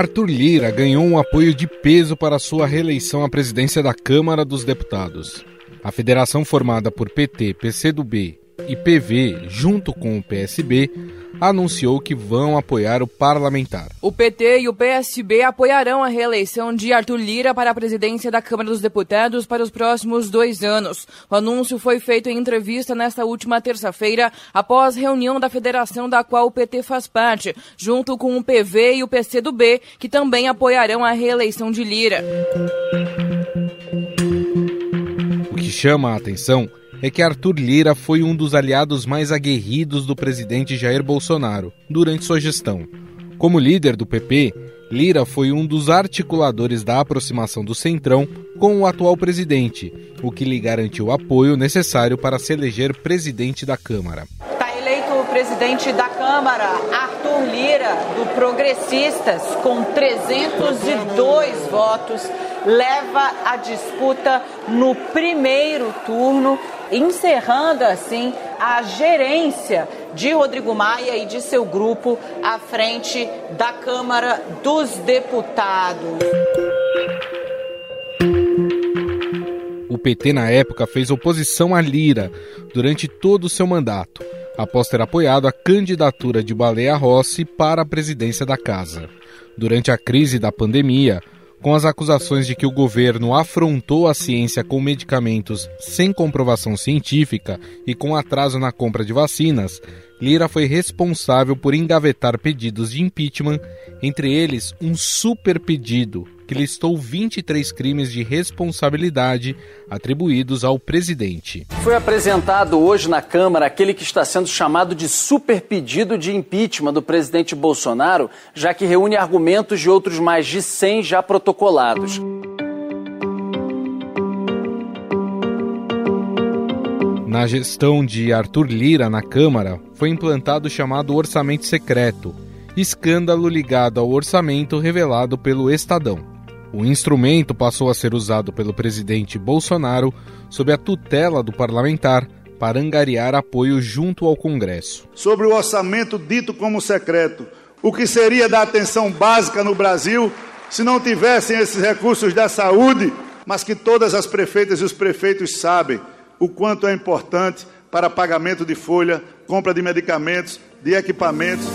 Arthur Lira ganhou um apoio de peso para sua reeleição à presidência da Câmara dos Deputados. A federação formada por PT, PCdoB e PV, junto com o PSB, anunciou que vão apoiar o parlamentar. O PT e o PSB apoiarão a reeleição de Arthur Lira para a presidência da Câmara dos Deputados para os próximos dois anos. O anúncio foi feito em entrevista nesta última terça-feira, após reunião da federação da qual o PT faz parte, junto com o PV e o PCdoB, que também apoiarão a reeleição de Lira. O que chama a atenção é que Arthur Lira foi um dos aliados mais aguerridos do presidente Jair Bolsonaro durante sua gestão. Como líder do PP, Lira foi um dos articuladores da aproximação do Centrão com o atual presidente, o que lhe garantiu o apoio necessário para se eleger presidente da Câmara. Está eleito o presidente da Câmara, Arthur Lira, do Progressistas, com 302 votos, leva a disputa no primeiro turno encerrando assim a gerência de Rodrigo Maia e de seu grupo à frente da Câmara dos Deputados. O PT, na época, fez oposição a Lira durante todo o seu mandato, após ter apoiado a candidatura de Baleia Rossi para a presidência da casa. Durante a crise da pandemia, com as acusações de que o governo afrontou a ciência com medicamentos sem comprovação científica e com atraso na compra de vacinas, Lira foi responsável por engavetar pedidos de impeachment, entre eles um super pedido que listou 23 crimes de responsabilidade atribuídos ao presidente. Foi apresentado hoje na Câmara aquele que está sendo chamado de super pedido de impeachment do presidente Bolsonaro, já que reúne argumentos de outros mais de 100 já protocolados. Na gestão de Arthur Lira na Câmara, foi implantado o chamado orçamento secreto, escândalo ligado ao orçamento revelado pelo Estadão. O instrumento passou a ser usado pelo presidente Bolsonaro sob a tutela do parlamentar para angariar apoio junto ao Congresso. Sobre o orçamento dito como secreto, o que seria da atenção básica no Brasil se não tivessem esses recursos da saúde, mas que todas as prefeitas e os prefeitos sabem o quanto é importante para pagamento de folha, compra de medicamentos, de equipamentos.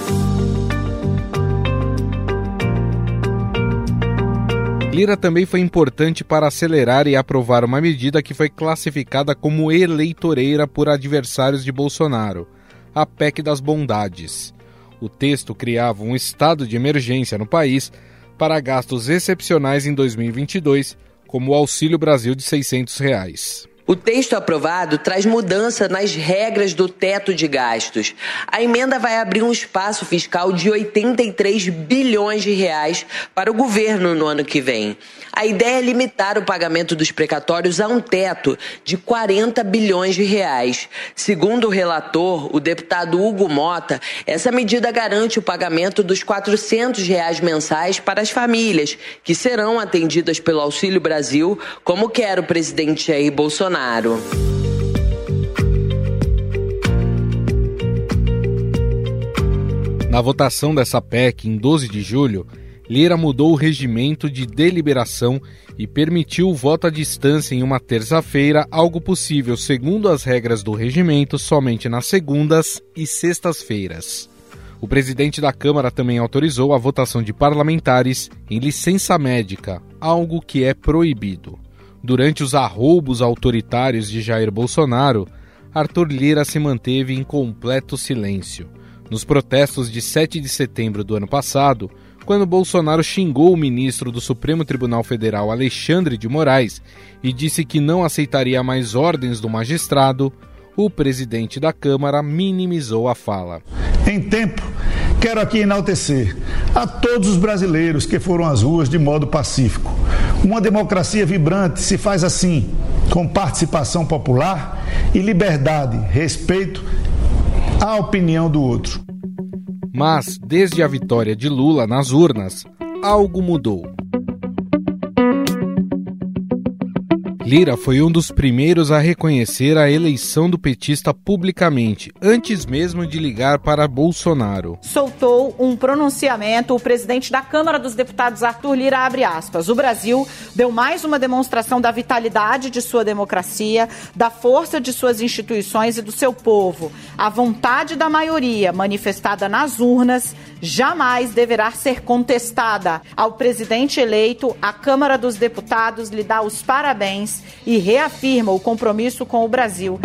Lira também foi importante para acelerar e aprovar uma medida que foi classificada como eleitoreira por adversários de Bolsonaro, a PEC das Bondades. O texto criava um estado de emergência no país para gastos excepcionais em 2022, como o Auxílio Brasil de 600 reais. O texto aprovado traz mudança nas regras do teto de gastos. A emenda vai abrir um espaço fiscal de 83 bilhões de reais para o governo no ano que vem. A ideia é limitar o pagamento dos precatórios a um teto de 40 bilhões de reais. Segundo o relator, o deputado Hugo Mota, essa medida garante o pagamento dos 400 reais mensais para as famílias, que serão atendidas pelo Auxílio Brasil, como quer o presidente Jair Bolsonaro. Bolsonaro. Na votação dessa PEC, em 12 de julho, Lira mudou o regimento de deliberação e permitiu o voto à distância em uma terça-feira, algo possível, segundo as regras do regimento, somente nas segundas e sextas-feiras. O presidente da Câmara também autorizou a votação de parlamentares em licença médica, algo que é proibido. Durante os arroubos autoritários de Jair Bolsonaro, Arthur Lira se manteve em completo silêncio. Nos protestos de 7 de setembro do ano passado, quando Bolsonaro xingou o ministro do Supremo Tribunal Federal Alexandre de Moraes e disse que não aceitaria mais ordens do magistrado, o presidente da Câmara minimizou a fala. Em tempo Quero aqui enaltecer a todos os brasileiros que foram às ruas de modo pacífico. Uma democracia vibrante se faz assim, com participação popular e liberdade, respeito à opinião do outro. Mas, desde a vitória de Lula nas urnas, algo mudou. Lira foi um dos primeiros a reconhecer a eleição do petista publicamente, antes mesmo de ligar para Bolsonaro. Soltou um pronunciamento, o presidente da Câmara dos Deputados, Arthur Lira, abre aspas. O Brasil deu mais uma demonstração da vitalidade de sua democracia, da força de suas instituições e do seu povo. A vontade da maioria, manifestada nas urnas, jamais deverá ser contestada. Ao presidente eleito, a Câmara dos Deputados lhe dá os parabéns e reafirma o compromisso com o Brasil.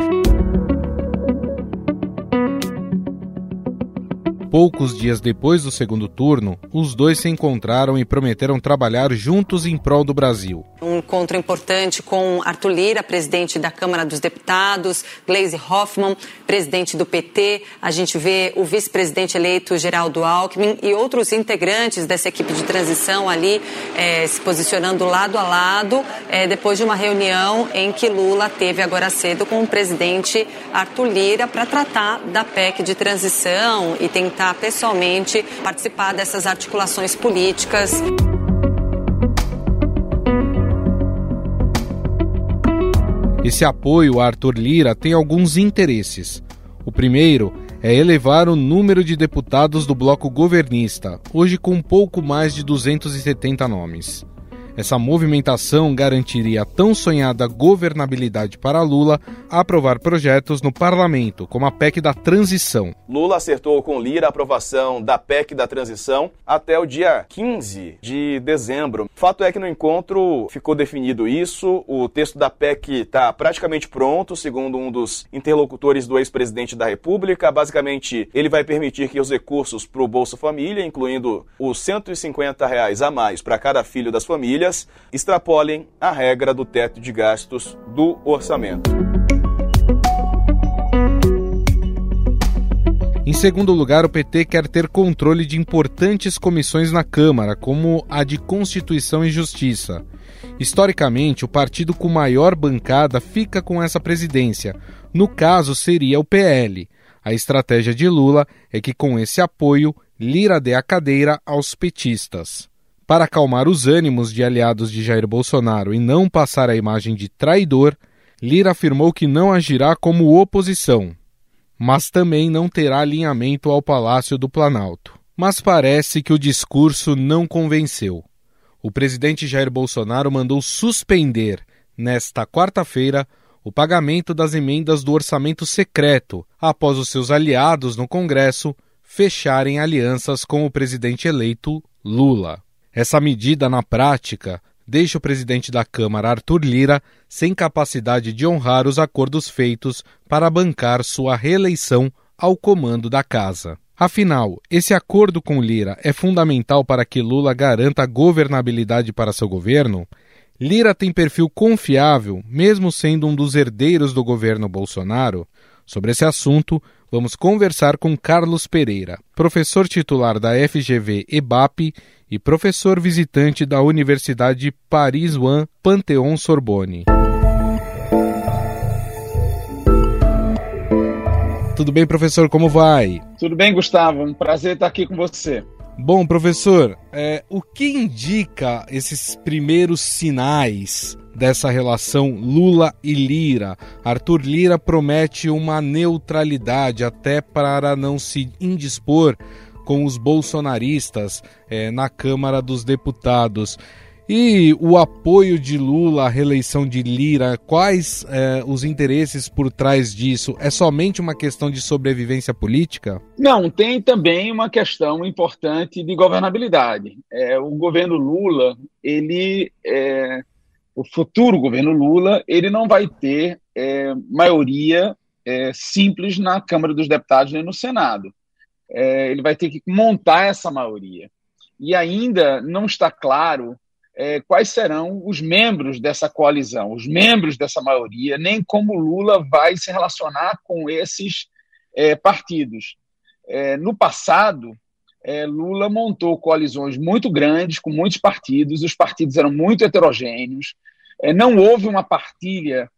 Poucos dias depois do segundo turno, os dois se encontraram e prometeram trabalhar juntos em prol do Brasil. Um encontro importante com Arthur Lira, presidente da Câmara dos Deputados, Gleisi Hoffmann, presidente do PT. A gente vê o vice-presidente eleito Geraldo Alckmin e outros integrantes dessa equipe de transição ali é, se posicionando lado a lado, é, depois de uma reunião em que Lula teve agora cedo com o presidente Arthur Lira para tratar da PEC de transição e tentar pessoalmente participar dessas articulações políticas. Esse apoio a Arthur Lira tem alguns interesses. O primeiro é elevar o número de deputados do bloco governista, hoje com pouco mais de 270 nomes. Essa movimentação garantiria a tão sonhada governabilidade para Lula aprovar projetos no parlamento, como a PEC da transição. Lula acertou com Lira a aprovação da PEC da transição até o dia 15 de dezembro. Fato é que no encontro ficou definido isso, o texto da PEC está praticamente pronto, segundo um dos interlocutores do ex-presidente da República. Basicamente, ele vai permitir que os recursos para o Bolsa Família, incluindo os 150 reais a mais para cada filho das famílias, famílias extrapolem a regra do teto de gastos do orçamento. Em segundo lugar, o PT quer ter controle de importantes comissões na Câmara, como a de Constituição e Justiça. Historicamente, o partido com maior bancada fica com essa presidência. No caso, seria o PL. A estratégia de Lula é que, com esse apoio, Lira dê a cadeira aos petistas. Para acalmar os ânimos de aliados de Jair Bolsonaro e não passar a imagem de traidor, Lira afirmou que não agirá como oposição, mas também não terá alinhamento ao Palácio do Planalto. Mas parece que o discurso não convenceu. O presidente Jair Bolsonaro mandou suspender, nesta quarta-feira, o pagamento das emendas do orçamento secreto, após os seus aliados no Congresso fecharem alianças com o presidente eleito Lula. Essa medida, na prática, deixa o presidente da Câmara, Arthur Lira, sem capacidade de honrar os acordos feitos para bancar sua reeleição ao comando da casa. Afinal, esse acordo com Lira é fundamental para que Lula garanta governabilidade para seu governo? Lira tem perfil confiável, mesmo sendo um dos herdeiros do governo Bolsonaro? Sobre esse assunto, vamos conversar com Carlos Pereira, professor titular da FGV EBAP e professor visitante da Universidade Paris One Pantheon Sorbonne. Tudo bem, professor? Como vai? Tudo bem, Gustavo. Um prazer estar aqui com você. Bom, professor, é, o que indica esses primeiros sinais dessa relação Lula e Lira? Arthur Lira promete uma neutralidade até para não se indispor com os bolsonaristas é, na Câmara dos Deputados. E o apoio de Lula à reeleição de Lira, quais é, os interesses por trás disso? É somente uma questão de sobrevivência política? Não, tem também uma questão importante de governabilidade. É, o governo Lula, ele, é, o futuro governo Lula, ele não vai ter é, maioria é, simples na Câmara dos Deputados nem no Senado é, ele vai ter que montar essa maioria. E ainda não está claro é, quais serão os membros dessa coalizão, os membros dessa maioria, nem como Lula vai se relacionar com esses é, partidos. É, no passado, é, Lula montou coalizões muito grandes com muitos partidos, os partidos eram muito heterogêneos, é, não houve uma partilha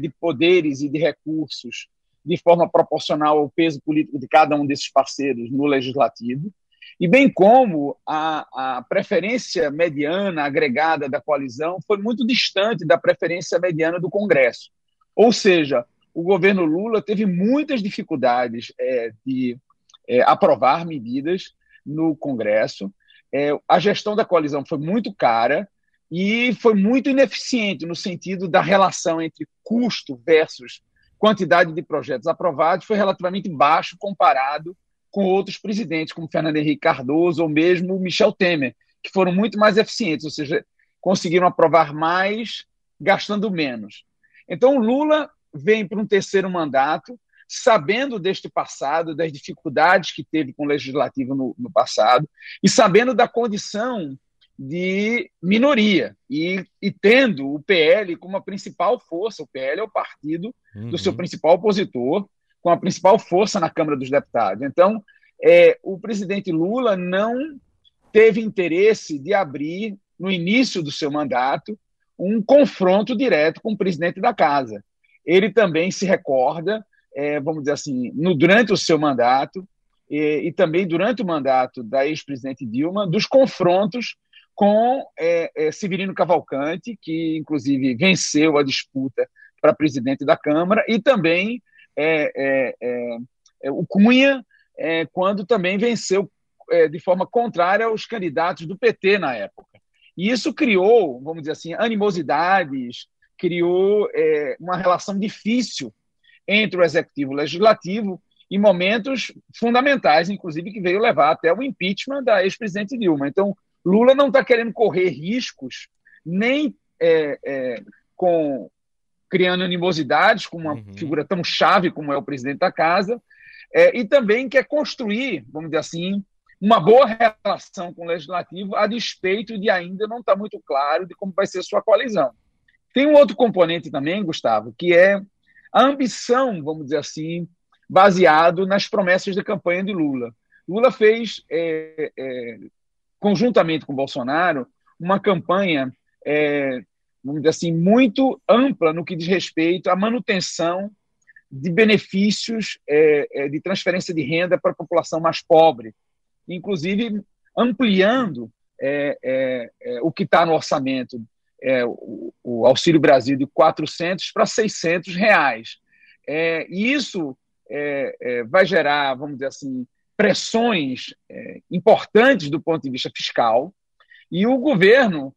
de poderes e de recursos de forma proporcional ao peso político de cada um desses parceiros no legislativo. e bem como a, a preferência mediana agregada da coalizão foi muito distante da preferência mediana do Congresso. Ou seja, o governo Lula teve muitas dificuldades é, de é, aprovar medidas no Congresso. É, a gestão da coalizão foi muito cara e foi muito ineficiente no sentido da relação entre custo versus quantidade de projetos aprovados, foi relativamente baixo comparado com outros presidentes, como Fernando Henrique Cardoso ou mesmo Michel Temer, que foram muito mais eficientes, ou seja, conseguiram aprovar mais gastando menos. Então, o Lula vem para um terceiro mandato, sabendo deste passado, das dificuldades que teve com o legislativo no, no passado, e sabendo da condição de minoria, e, e, tendo o PL como a principal força, o PL é o partido uhum. do seu principal opositor, com a principal força na Câmara dos Deputados. Então, é, o presidente Lula não teve interesse de abrir, no início do seu mandato, um confronto direto com o presidente da casa. Ele também se recorda, é, vamos dizer assim, no, durante o seu mandato, e, e também durante o mandato da ex-presidente Dilma, dos confrontos com é, é, Severino Cavalcante, que inclusive venceu a disputa para presidente da Câmara, e também é, é, é, é, o Cunha, quando também venceu de forma contrária aos candidatos do PT na época. E isso criou, vamos dizer assim, animosidades, criou uma relação difícil entre o executivo e o legislativo em momentos fundamentais, inclusive que veio levar até o impeachment da ex-presidente Dilma. Então, Lula não está querendo correr riscos nem é, é, com criando animosidades com uma uhum. figura tão chave como é o presidente da casa, é, e também quer construir, vamos dizer assim, uma boa relação com o legislativo, a despeito de ainda não estar tá muito claro de como vai ser sua coalizão. Tem um outro componente também, Gustavo, que é a ambição, vamos dizer assim, baseado nas promessas de campanha de Lula. Lula fez, é, é, conjuntamente com Bolsonaro, uma campanha é, vamos dizer assim, muito ampla no que diz respeito à manutenção de benefícios é, é, de transferência de renda para a população mais pobre, inclusive ampliando é, é, é o que está no orçamento, o, o, Auxílio Brasil de 400 para 600 reais. e isso vai gerar, vamos dizer assim, pressões importantes do ponto de vista fiscal, e o governo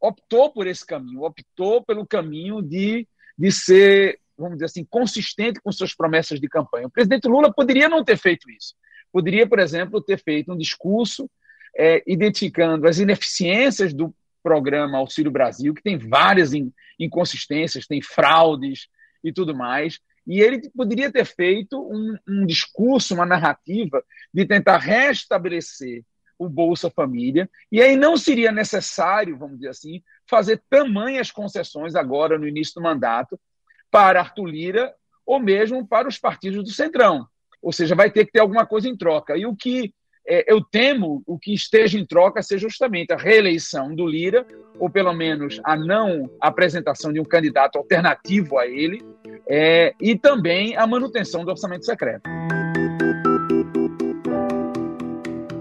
optou por esse caminho, optou pelo caminho de, de ser, vamos dizer assim, consistente com suas promessas de campanha. O presidente Lula poderia não ter feito isso. Poderia, por exemplo, ter feito um discurso é, identificando as ineficiências do programa Auxílio Brasil, que tem várias inconsistências, tem fraudes e tudo mais. E ele poderia ter feito um, um discurso, uma narrativa de tentar restabelecer o Bolsa Família, e aí não seria necessário, vamos dizer assim, fazer tamanhas concessões agora no início do mandato para Arthur Lira ou mesmo para os partidos do Centrão. Ou seja, vai ter que ter alguma coisa em troca. E o que eu temo, o que esteja em troca seja justamente a reeleição do Lira, ou pelo menos a não apresentação de um candidato alternativo a ele, é, e também a manutenção do orçamento secreto.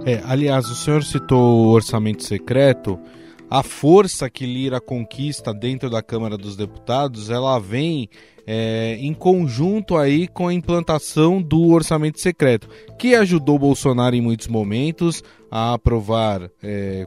É, aliás, o senhor citou o orçamento secreto. A força que Lira conquista dentro da Câmara dos Deputados, ela vem é, em conjunto aí com a implantação do orçamento secreto, que ajudou Bolsonaro em muitos momentos a aprovar é,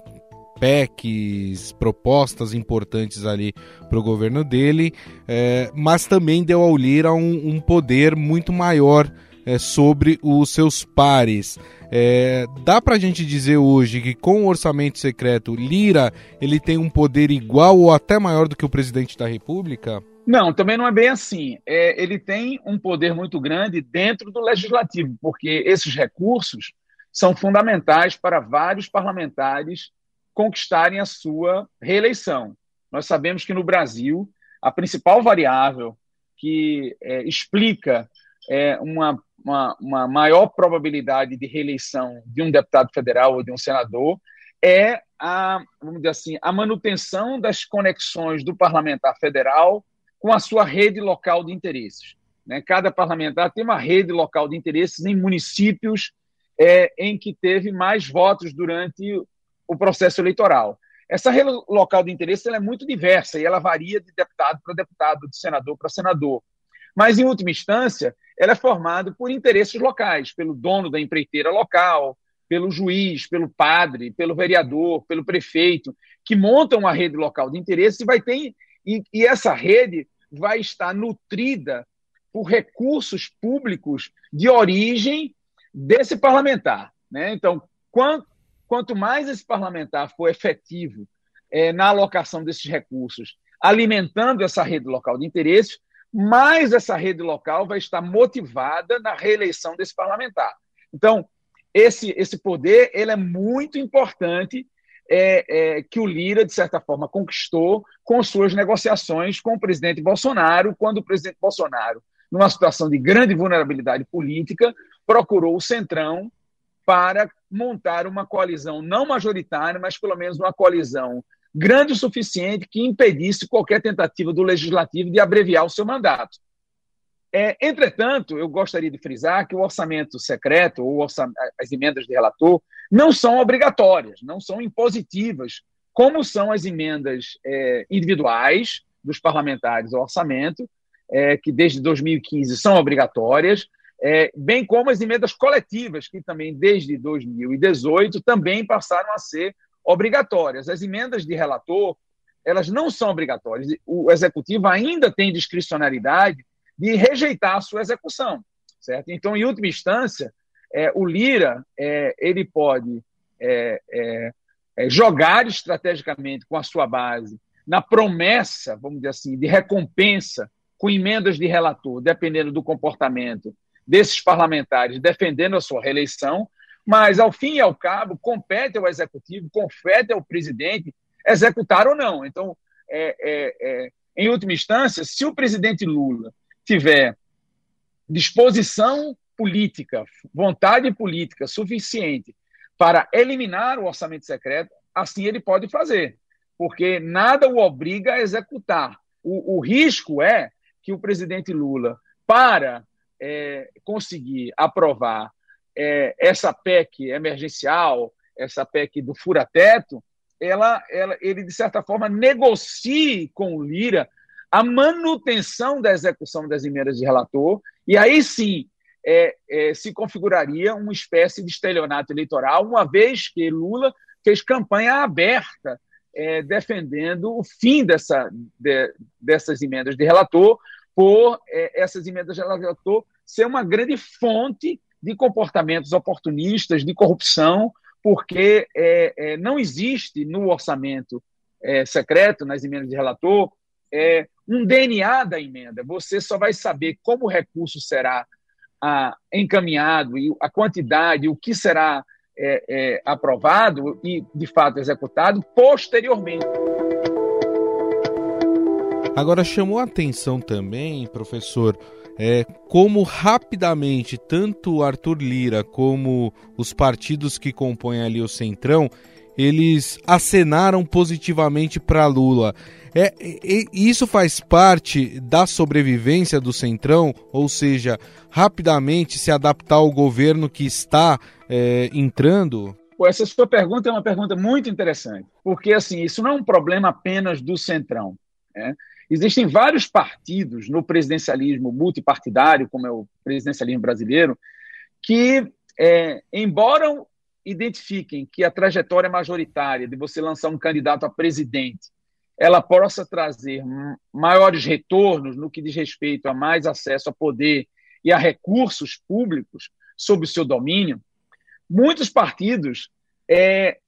PECs, propostas importantes ali para o governo dele, é, mas também deu ao Lira um, um poder muito maior é, sobre os seus pares. É, dá para a gente dizer hoje que com o orçamento secreto, Lira ele tem um poder igual ou até maior do que o presidente da República? Não, também não é bem assim. É, ele tem um poder muito grande dentro do legislativo, porque esses recursos são fundamentais para vários parlamentares conquistarem a sua reeleição. Nós sabemos que no Brasil a principal variável que é, explica é, uma uma, uma maior probabilidade de reeleição de um deputado federal ou de um senador é a, vamos dizer assim, a manutenção das conexões do parlamentar federal com a sua rede local de interesses. Né? Cada parlamentar tem uma rede local de interesses em municípios é, em que teve mais votos durante o processo eleitoral. Essa rede local de interesse é muito diversa e ela varia de deputado para deputado, de senador para senador. Mas, em última instância, ela é formada por interesses locais, pelo dono da empreiteira local, pelo juiz, pelo padre, pelo vereador, pelo prefeito, que montam uma rede local de interesse e vai ter e, e essa rede vai estar nutrida por recursos públicos de origem desse parlamentar. Né? Então, quanto, quanto mais esse parlamentar for efetivo é, na alocação desses recursos, alimentando essa rede local de interesse, mais essa rede local vai estar motivada na reeleição desse parlamentar. Então, esse, esse poder ele é muito importante é, é, que o Lira, de certa forma, conquistou com suas negociações com o presidente Bolsonaro, quando o presidente Bolsonaro, numa situação de grande vulnerabilidade política, procurou o Centrão para montar uma coalizão não majoritária, mas pelo menos uma coalizão grande o suficiente que impedisse qualquer tentativa do legislativo de abreviar o seu mandato. É, entretanto, eu gostaria de frisar que o orçamento secreto ou as emendas de relator não são obrigatórias, não são impositivas, como são as emendas é, individuais dos parlamentares ao orçamento, é, que desde 2015 são obrigatórias, é, bem como as emendas coletivas, que também desde 2018 também passaram a ser obrigatórias. As emendas de relator, elas não são obrigatórias. O executivo ainda tem discricionariedade de rejeitar a sua execução, certo? Então, em última instância, é, o Lira é, ele pode é, é, é, jogar estrategicamente com a sua base na promessa, vamos dizer assim, de recompensa com emendas de relator, dependendo do comportamento desses parlamentares defendendo a sua reeleição, mas, ao fim e ao cabo, compete ao executivo, compete ao presidente executar ou não. Então, é, é, é, em última instância, se o presidente Lula tiver disposição política, vontade política suficiente para eliminar o orçamento secreto, assim ele pode fazer, porque nada o obriga a executar. O, o risco é que o presidente Lula, para é, conseguir aprovar é, essa PEC emergencial, essa PEC do fura-teto, ela, ela, ele, de certa forma, negocie com o Lira a manutenção da execução das emendas de relator, e aí sim é, é, se configuraria uma espécie de estelionato eleitoral, uma vez que Lula fez campanha aberta é, defendendo o fim dessa, de, dessas emendas de relator, por é, essas emendas de relator ser uma grande fonte de comportamentos oportunistas, de corrupção, porque é, é, não existe no orçamento é, secreto, nas emendas de relator, é, um DNA da emenda. Você só vai saber como o recurso será a, encaminhado e a quantidade, o que será é, é, aprovado e, de fato, executado posteriormente. Agora, chamou a atenção também, professor, é, como rapidamente tanto Arthur Lira como os partidos que compõem ali o Centrão, eles acenaram positivamente para Lula. É, é, isso faz parte da sobrevivência do Centrão, ou seja, rapidamente se adaptar ao governo que está é, entrando? Essa sua pergunta é uma pergunta muito interessante, porque assim isso não é um problema apenas do Centrão. Né? Existem vários partidos no presidencialismo multipartidário, como é o presidencialismo brasileiro, que, é, embora identifiquem que a trajetória majoritária de você lançar um candidato a presidente ela possa trazer maiores retornos no que diz respeito a mais acesso a poder e a recursos públicos sob o seu domínio, muitos partidos é,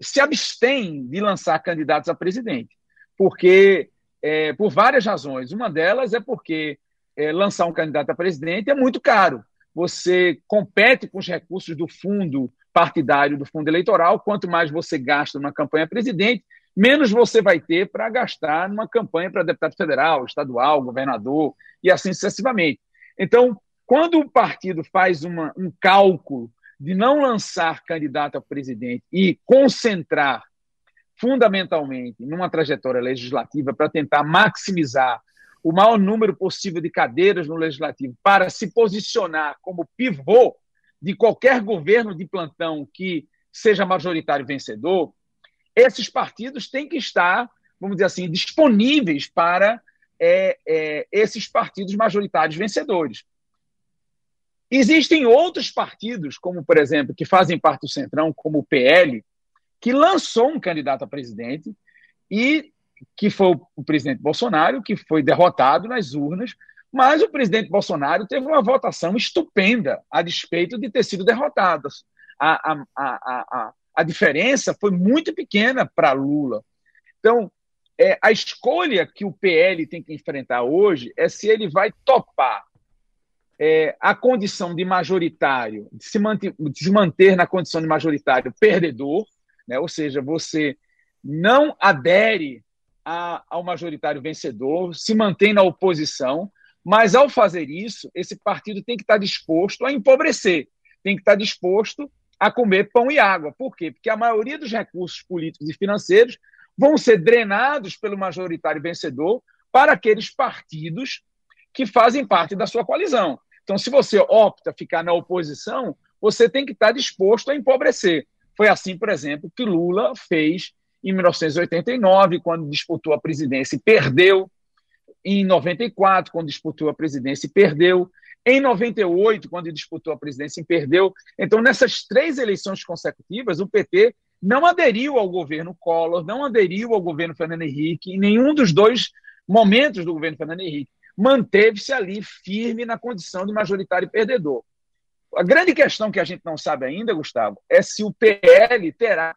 se abstêm de lançar candidatos a presidente, porque é, por várias razões. Uma delas é porque é, lançar um candidato a presidente é muito caro. Você compete com os recursos do fundo partidário, do fundo eleitoral. Quanto mais você gasta numa campanha presidente, menos você vai ter para gastar numa campanha para deputado federal, estadual, governador e assim sucessivamente. Então, quando o partido faz uma, um cálculo de não lançar candidato a presidente e concentrar fundamentalmente numa trajetória legislativa para tentar maximizar o maior número possível de cadeiras no legislativo para se posicionar como pivô de qualquer governo de plantão que seja majoritário vencedor, esses partidos têm que estar, vamos dizer assim, disponíveis para é, é, esses partidos majoritários vencedores. Existem outros partidos, como, por exemplo, que fazem parte do Centrão, como o PL, que lançou um candidato a presidente e que foi o presidente Bolsonaro, que foi derrotado nas urnas, mas o presidente Bolsonaro teve uma votação estupenda, a despeito de ter sido derrotado. A, a, a, a, a diferença foi muito pequena para Lula. Então, é, a escolha que o PL tem que enfrentar hoje é se ele vai topar é, a condição de majoritário, de se, manter, de se manter na condição de majoritário perdedor, né? ou seja, você não adere a, ao majoritário vencedor, se mantém na oposição, mas ao fazer isso, esse partido tem que estar disposto a empobrecer, tem que estar disposto a comer pão e água. Por quê? Porque a maioria dos recursos políticos e financeiros vão ser drenados pelo majoritário vencedor para aqueles partidos que fazem parte da sua coalizão. Então, se você opta ficar na oposição, você tem que estar disposto a empobrecer. Foi assim, por exemplo, que Lula fez em 1989, quando disputou a presidência e perdeu. Em 94, quando disputou a presidência e perdeu. Em 98, quando disputou a presidência e perdeu. Então, nessas três eleições consecutivas, o PT não aderiu ao governo Collor, não aderiu ao governo Fernando Henrique, em nenhum dos dois momentos do governo Fernando Henrique. Manteve-se ali firme na condição de majoritário perdedor. A grande questão que a gente não sabe ainda, Gustavo, é se o PL terá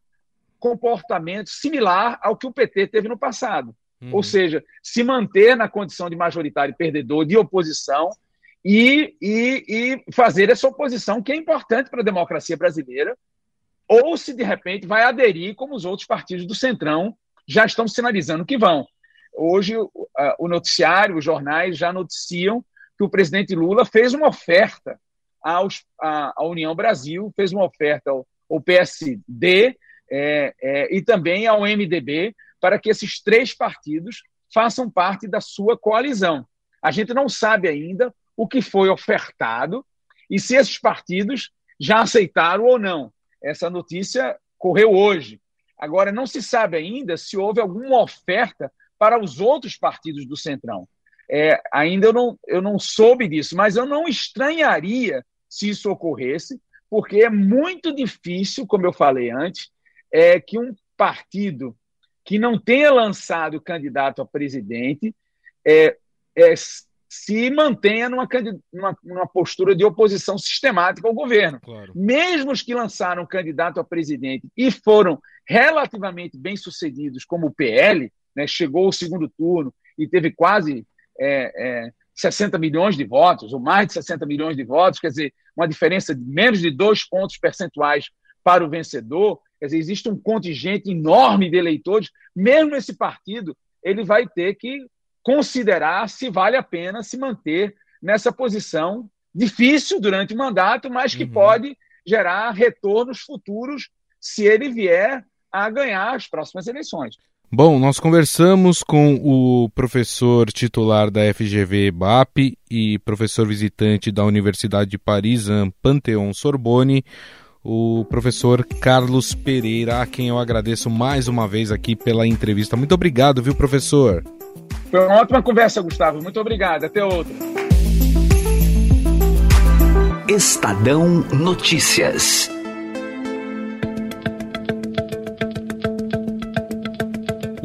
comportamento similar ao que o PT teve no passado. Uhum. Ou seja, se manter na condição de majoritário perdedor, de oposição, e, e, e fazer essa oposição que é importante para a democracia brasileira, ou se de repente vai aderir, como os outros partidos do Centrão já estão sinalizando que vão. Hoje, o noticiário, os jornais já noticiam que o presidente Lula fez uma oferta aos, à, à União Brasil, fez uma oferta ao, ao PSD é, é, e também ao MDB, para que esses três partidos façam parte da sua coalizão. A gente não sabe ainda o que foi ofertado e se esses partidos já aceitaram ou não. Essa notícia correu hoje. Agora, não se sabe ainda se houve alguma oferta para os outros partidos do Centrão. É, ainda eu não, eu não soube disso, mas eu não estranharia se isso ocorresse, porque é muito difícil, como eu falei antes, é que um partido que não tenha lançado candidato a presidente é, é, se mantenha numa, numa, numa, postura de oposição sistemática ao governo. Claro. Mesmo os que lançaram candidato a presidente e foram relativamente bem sucedidos, como o PL, né, chegou ao segundo turno e teve quase é, é, 60 milhões de votos, ou mais de 60 milhões de votos, quer dizer, uma diferença de menos de dois pontos percentuais para o vencedor, Quer dizer, existe um contingente enorme de eleitores, mesmo esse partido, ele vai ter que considerar se vale a pena se manter nessa posição difícil durante o mandato, mas que uhum. pode gerar retornos futuros se ele vier a ganhar as próximas eleições. Bom, nós conversamos com o professor titular da FGV BAP e professor visitante da Universidade de Paris, Pantheon Sorbonne, o professor Carlos Pereira, a quem eu agradeço mais uma vez aqui pela entrevista. Muito obrigado, viu, professor? Foi uma ótima conversa, Gustavo. Muito obrigado. Até outra. Estadão Notícias.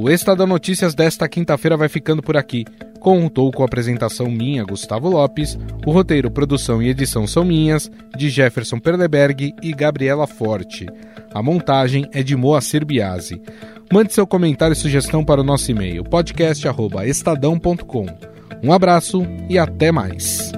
O Estadão Notícias desta quinta-feira vai ficando por aqui. Contou com a apresentação minha, Gustavo Lopes, o roteiro, produção e edição são minhas, de Jefferson Perleberg e Gabriela Forte. A montagem é de Moacir Biasi. Mande seu comentário e sugestão para o nosso e-mail podcast@estadão.com. Um abraço e até mais.